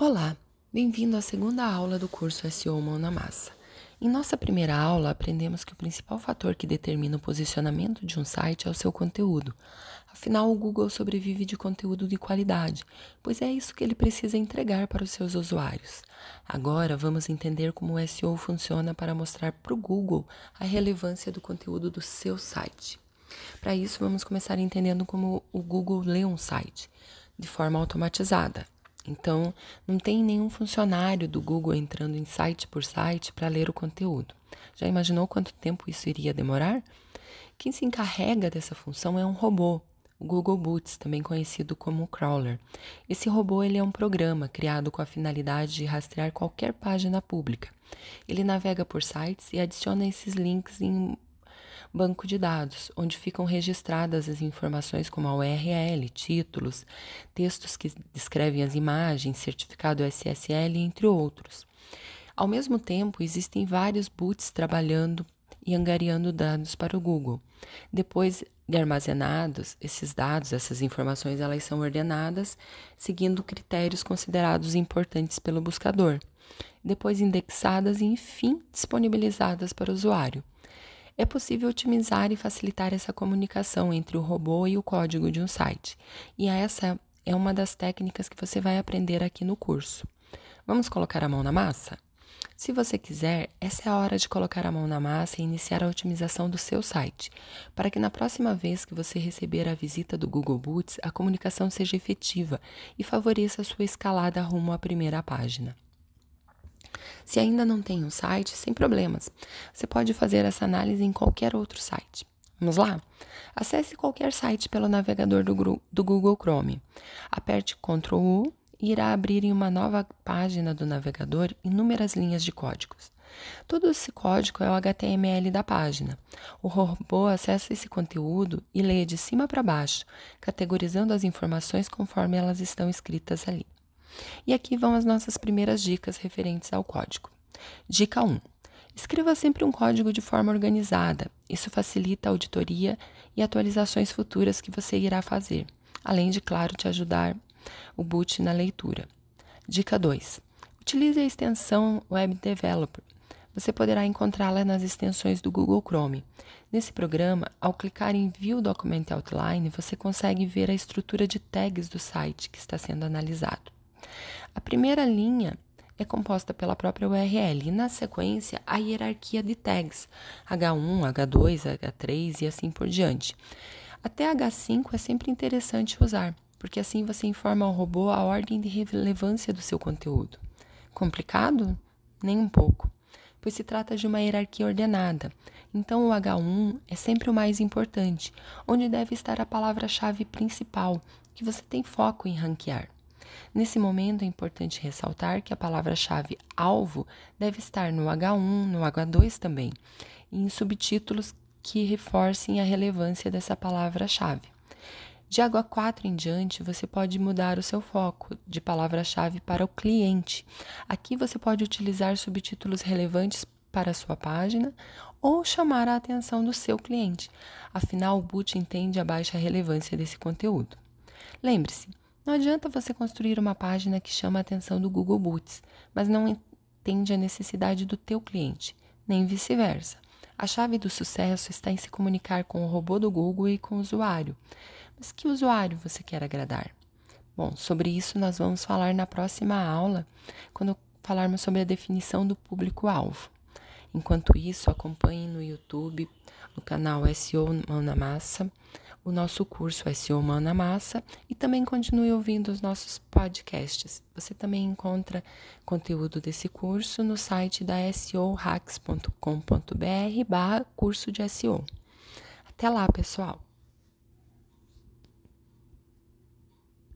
Olá, bem-vindo à segunda aula do curso SEO Mão na Massa. Em nossa primeira aula, aprendemos que o principal fator que determina o posicionamento de um site é o seu conteúdo. Afinal, o Google sobrevive de conteúdo de qualidade, pois é isso que ele precisa entregar para os seus usuários. Agora, vamos entender como o SEO funciona para mostrar para o Google a relevância do conteúdo do seu site. Para isso, vamos começar entendendo como o Google lê um site de forma automatizada. Então, não tem nenhum funcionário do Google entrando em site por site para ler o conteúdo. Já imaginou quanto tempo isso iria demorar? Quem se encarrega dessa função é um robô, o Google Boots, também conhecido como Crawler. Esse robô ele é um programa criado com a finalidade de rastrear qualquer página pública. Ele navega por sites e adiciona esses links em banco de dados, onde ficam registradas as informações como a URL, títulos, textos que descrevem as imagens, certificado SSL, entre outros. Ao mesmo tempo, existem vários boots trabalhando e angariando dados para o Google. Depois de armazenados, esses dados, essas informações, elas são ordenadas seguindo critérios considerados importantes pelo buscador. Depois indexadas e, enfim, disponibilizadas para o usuário é possível otimizar e facilitar essa comunicação entre o robô e o código de um site. E essa é uma das técnicas que você vai aprender aqui no curso. Vamos colocar a mão na massa? Se você quiser, essa é a hora de colocar a mão na massa e iniciar a otimização do seu site, para que na próxima vez que você receber a visita do Google Boots, a comunicação seja efetiva e favoreça a sua escalada rumo à primeira página. Se ainda não tem um site, sem problemas. Você pode fazer essa análise em qualquer outro site. Vamos lá? Acesse qualquer site pelo navegador do, Google Chrome. Aperte Ctrl U e irá abrir em uma nova página do navegador inúmeras linhas de códigos. Todo esse código é o HTML da página. O robô acessa esse conteúdo e lê de cima para baixo, categorizando as informações conforme elas estão escritas ali. E aqui vão as nossas primeiras dicas referentes ao código. Dica 1. Escreva sempre um código de forma organizada. Isso facilita a auditoria e atualizações futuras que você irá fazer, além de, claro, te ajudar o boot na leitura. Dica 2. Utilize a extensão Web Developer. Você poderá encontrá-la nas extensões do Google Chrome. Nesse programa, ao clicar em View Document Outline, você consegue ver a estrutura de tags do site que está sendo analisado. A primeira linha é composta pela própria URL e, na sequência, a hierarquia de tags H1, H2, H3 e assim por diante. Até H5 é sempre interessante usar, porque assim você informa ao robô a ordem de relevância do seu conteúdo. Complicado? Nem um pouco, pois se trata de uma hierarquia ordenada. Então, o H1 é sempre o mais importante, onde deve estar a palavra-chave principal, que você tem foco em ranquear. Nesse momento, é importante ressaltar que a palavra-chave alvo deve estar no H1, no H2 também, e em subtítulos que reforcem a relevância dessa palavra-chave. De H4 em diante, você pode mudar o seu foco de palavra-chave para o cliente. Aqui você pode utilizar subtítulos relevantes para a sua página ou chamar a atenção do seu cliente. Afinal, o boot entende a baixa relevância desse conteúdo. Lembre-se, não adianta você construir uma página que chama a atenção do Google Boots, mas não entende a necessidade do teu cliente, nem vice-versa. A chave do sucesso está em se comunicar com o robô do Google e com o usuário. Mas que usuário você quer agradar? Bom, sobre isso nós vamos falar na próxima aula, quando falarmos sobre a definição do público-alvo. Enquanto isso, acompanhe no YouTube, no canal SEO Mão na Massa, o nosso curso SEO Mão na Massa e também continue ouvindo os nossos podcasts. Você também encontra conteúdo desse curso no site da seohacks.com.br barra curso de SEO. Até lá, pessoal!